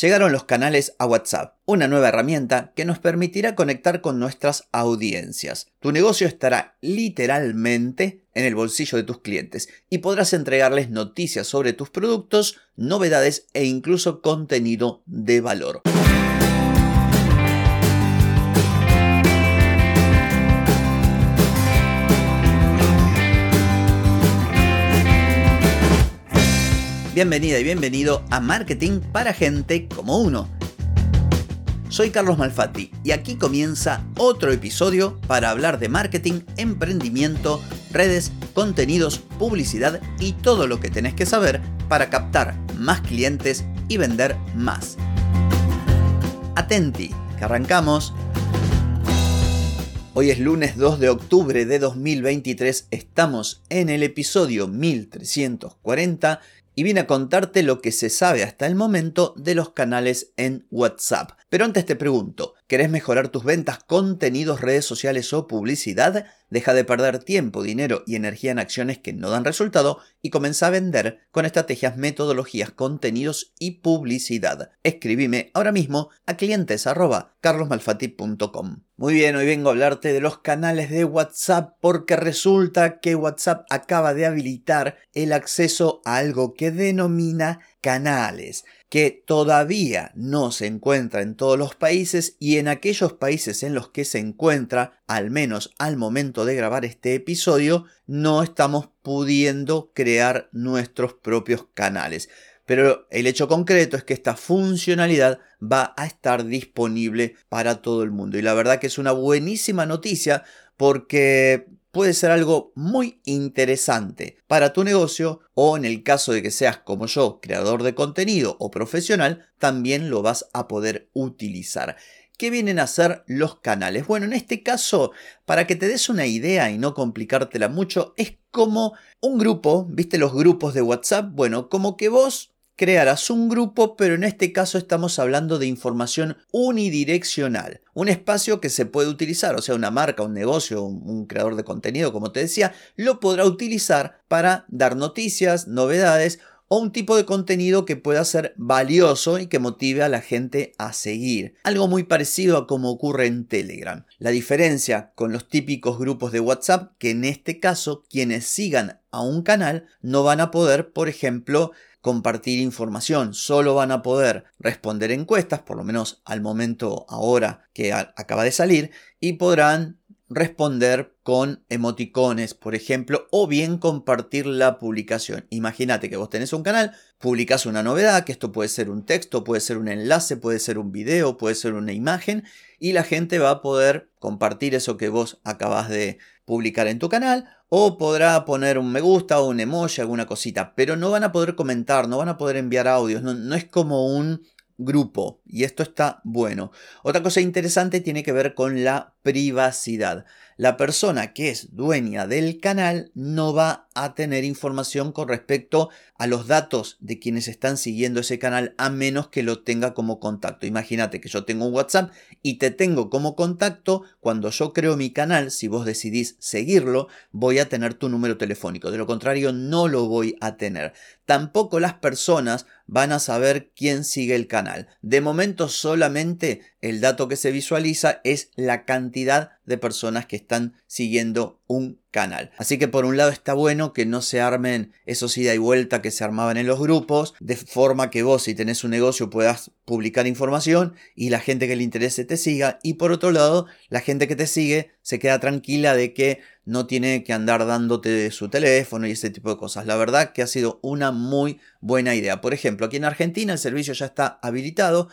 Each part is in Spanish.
Llegaron los canales a WhatsApp, una nueva herramienta que nos permitirá conectar con nuestras audiencias. Tu negocio estará literalmente en el bolsillo de tus clientes y podrás entregarles noticias sobre tus productos, novedades e incluso contenido de valor. Bienvenida y bienvenido a Marketing para Gente como Uno. Soy Carlos Malfatti y aquí comienza otro episodio para hablar de marketing, emprendimiento, redes, contenidos, publicidad y todo lo que tenés que saber para captar más clientes y vender más. Atenti, que arrancamos. Hoy es lunes 2 de octubre de 2023, estamos en el episodio 1340 y vine a contarte lo que se sabe hasta el momento de los canales en WhatsApp. Pero antes te pregunto, ¿querés mejorar tus ventas, contenidos, redes sociales o publicidad? Deja de perder tiempo, dinero y energía en acciones que no dan resultado y comienza a vender con estrategias, metodologías, contenidos y publicidad. Escribime ahora mismo a clientes Muy bien, hoy vengo a hablarte de los canales de WhatsApp porque resulta que WhatsApp acaba de habilitar el acceso a algo que denomina canales que todavía no se encuentra en todos los países y en aquellos países en los que se encuentra, al menos al momento de grabar este episodio, no estamos pudiendo crear nuestros propios canales. Pero el hecho concreto es que esta funcionalidad va a estar disponible para todo el mundo. Y la verdad que es una buenísima noticia porque puede ser algo muy interesante para tu negocio o en el caso de que seas como yo, creador de contenido o profesional, también lo vas a poder utilizar. ¿Qué vienen a ser los canales? Bueno, en este caso, para que te des una idea y no complicártela mucho, es como un grupo, ¿viste los grupos de WhatsApp? Bueno, como que vos crearás un grupo, pero en este caso estamos hablando de información unidireccional. Un espacio que se puede utilizar, o sea, una marca, un negocio, un, creador de contenido, como te decía, lo podrá utilizar para dar noticias, novedades o un tipo de contenido que pueda ser valioso y que motive a la gente a seguir. Algo muy parecido a como ocurre en Telegram. La diferencia con los típicos grupos de WhatsApp, que en este caso quienes sigan a un canal no van a poder, por ejemplo, compartir información, solo van a poder responder encuestas, por lo menos al momento ahora que acaba de salir, y podrán responder con emoticones, por ejemplo, o bien compartir la publicación. Imagínate que vos tenés un canal, publicas una novedad, que esto puede ser un texto, puede ser un enlace, puede ser un video, puede ser una imagen, y la gente va a poder compartir eso que vos acabas de publicar en tu canal o podrá poner un me gusta o un emoji, alguna cosita, pero no van a poder comentar, no van a poder enviar audios, no es como un grupo y esto está bueno. Otra cosa interesante tiene que ver con la privacidad. La persona que es dueña del canal no va a tener información con respecto a los datos de quienes están siguiendo ese canal a menos que lo tenga como contacto. Imagínate que yo tengo un WhatsApp y te tengo como contacto. Cuando yo creo mi canal, si vos decidís seguirlo, voy a tener tu número telefónico. De lo contrario, no lo voy a tener. Tampoco las personas van a saber quién sigue el canal. De momento solamente el dato que se visualiza es la cantidad de personas que están siguiendo un canal. Así que por un lado está bueno que no se armen esos ida y vuelta que se armaban en los grupos, de forma que vos si tenés un negocio puedas publicar información y la gente que le interese te siga. Y por otro lado, la gente que te sigue se queda tranquila de que no tiene que andar dándote su teléfono y ese tipo de cosas. La verdad que ha sido una muy buena idea. Por ejemplo, aquí en Argentina el servicio ya está habilitado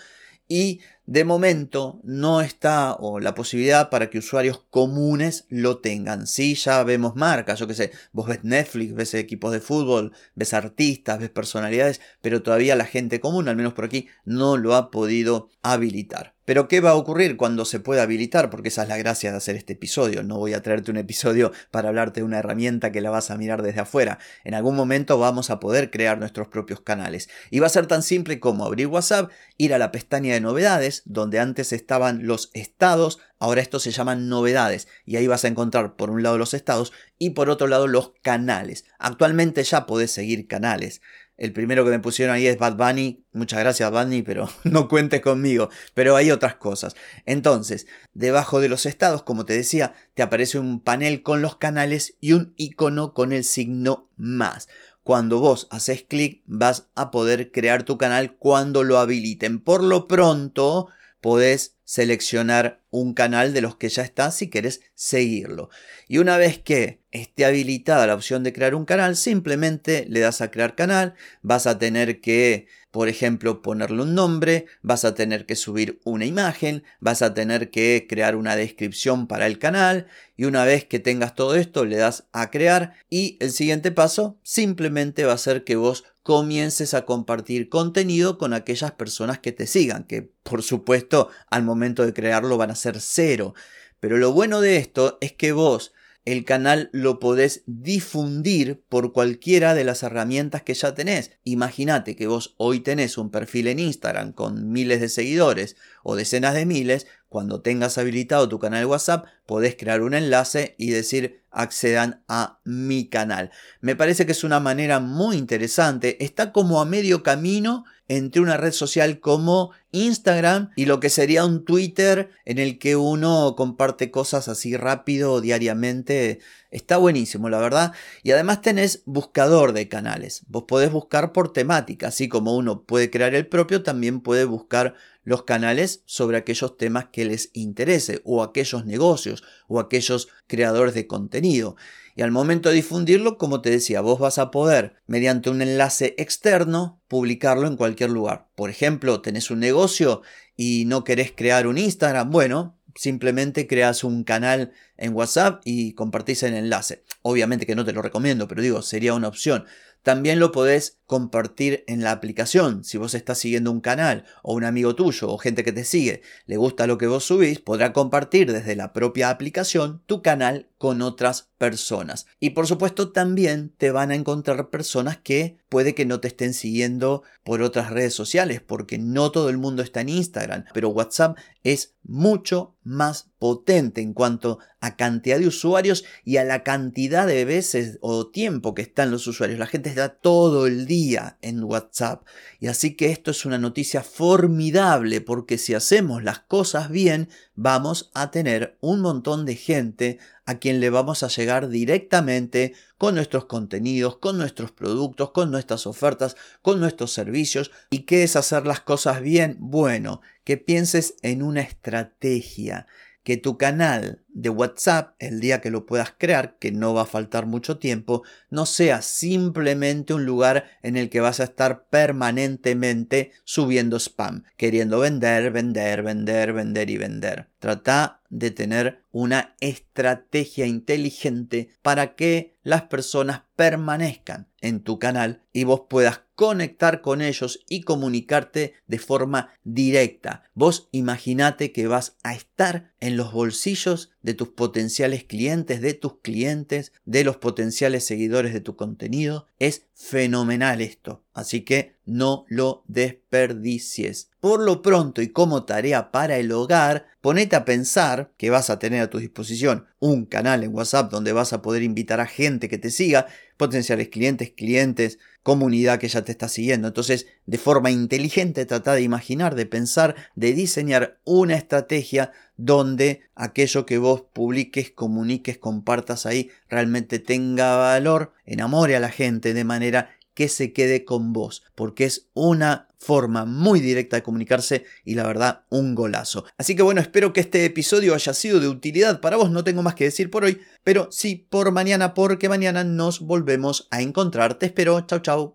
y de momento no está o la posibilidad para que usuarios comunes lo tengan. Sí, ya vemos marcas, yo que sé, vos ves Netflix, ves equipos de fútbol, ves artistas, ves personalidades, pero todavía la gente común, al menos por aquí, no lo ha podido habilitar. Pero ¿qué va a ocurrir cuando se pueda habilitar? Porque esa es la gracia de hacer este episodio. No voy a traerte un episodio para hablarte de una herramienta que la vas a mirar desde afuera. En algún momento vamos a poder crear nuestros propios canales. Y va a ser tan simple como abrir WhatsApp, ir a la pestaña de novedades, donde antes estaban los estados, ahora esto se llaman novedades. Y ahí vas a encontrar por un lado los estados y por otro lado los canales. Actualmente ya podés seguir canales El primero que me pusieron ahí es Bad Bunny. Muchas gracias Bad Bunny, pero no cuentes conmigo. Pero hay otras cosas. Entonces, debajo de los estados, como te decía, te aparece un panel con los canales y un icono con el signo más. Cuando vos haces clic vas a poder crear tu canal cuando lo habiliten. Por lo pronto, podés seleccionar un canal de los que ya está si querés seguirlo. Y una vez que esté habilitada la opción de crear un canal, simplemente le das a crear canal, vas a tener que, por ejemplo, ponerle un nombre, vas a tener que subir una imagen, vas a tener que crear una descripción para el canal y una vez que tengas todo esto le das a crear y el siguiente paso simplemente va a ser que vos comiences a compartir contenido con aquellas personas que te sigan, que por supuesto al momento de crearlo van a ser cero. Pero lo bueno de esto es que vos el canal lo podés difundir por cualquiera de las herramientas que ya tenés. Imagínate que vos hoy tenés un perfil en Instagram con miles de seguidores o decenas de miles, cuando tengas habilitado tu canal WhatsApp, podés crear un enlace y decir accedan a mi canal. Me parece que es una manera muy interesante. Está como a medio camino entre una red social como Instagram y lo que sería un Twitter en el que uno comparte cosas así rápido diariamente. Está buenísimo, la verdad. Y además tenés buscador de canales. Vos podés buscar por temática, así como uno puede crear el propio, también puede buscar los canales sobre aquellos temas que les interese o aquellos negocios o aquellos creadores de contenido. Y al momento de difundirlo, como te decía, vos vas a poder, mediante un enlace externo, publicarlo en cualquier lugar. Por ejemplo, tenés un negocio y no querés crear un Instagram. Bueno, simplemente creas un canal en WhatsApp y compartís el enlace. Obviamente que no te lo recomiendo, pero digo, sería una opción. También lo podés compartir en la aplicación. Si vos estás siguiendo un canal o un amigo tuyo o gente que te sigue le gusta lo que vos subís, podrá compartir desde la propia aplicación tu canal con otras personas. Y por supuesto también te van a encontrar personas que puede que no te estén siguiendo por otras redes sociales porque no todo el mundo está en Instagram, pero WhatsApp es mucho más potente en cuanto a cantidad de usuarios y a la cantidad de veces o tiempo que están los usuarios. La gente todo el día en WhatsApp. Y así que esto es una noticia formidable porque si hacemos las cosas bien, vamos a tener un montón de gente a quien le vamos a llegar directamente con nuestros contenidos, con nuestros productos, con nuestras ofertas, con nuestros servicios. ¿Y qué es hacer las cosas bien? Bueno, que pienses en una estrategia, que tu canal de WhatsApp, el día que lo puedas crear, que no va a faltar mucho tiempo, no sea simplemente un lugar en el que vas a estar permanentemente subiendo spam, queriendo vender, vender, vender, vender y vender. Trata de tener una estrategia inteligente para que las personas permanezcan en tu canal y vos puedas conectar con ellos y comunicarte de forma directa. Vos imaginate que vas a estar en los bolsillos de tus potenciales clientes, de tus clientes, de los potenciales seguidores de tu contenido. Es fenomenal esto, así que no lo desperdicies. Por lo pronto y como tarea para el hogar, ponete a pensar que vas a tener a tu disposición un canal en WhatsApp donde vas a poder invitar a gente que te siga, potenciales clientes, clientes, comunidad que ya te está siguiendo. Entonces, de forma inteligente, trata de imaginar, de pensar, de diseñar una estrategia donde aquello que vos publiques, comuniques, compartas ahí, realmente tenga valor, enamore a la gente de manera que se quede con vos, porque es una forma muy directa de comunicarse y la verdad un golazo. Así que bueno, espero que este episodio haya sido de utilidad para vos, no tengo más que decir por hoy, pero sí por mañana, porque mañana nos volvemos a encontrar. Te espero, chao chao.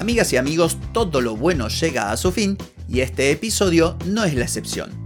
Amigas y amigos, todo lo bueno llega a su fin y este episodio no es la excepción.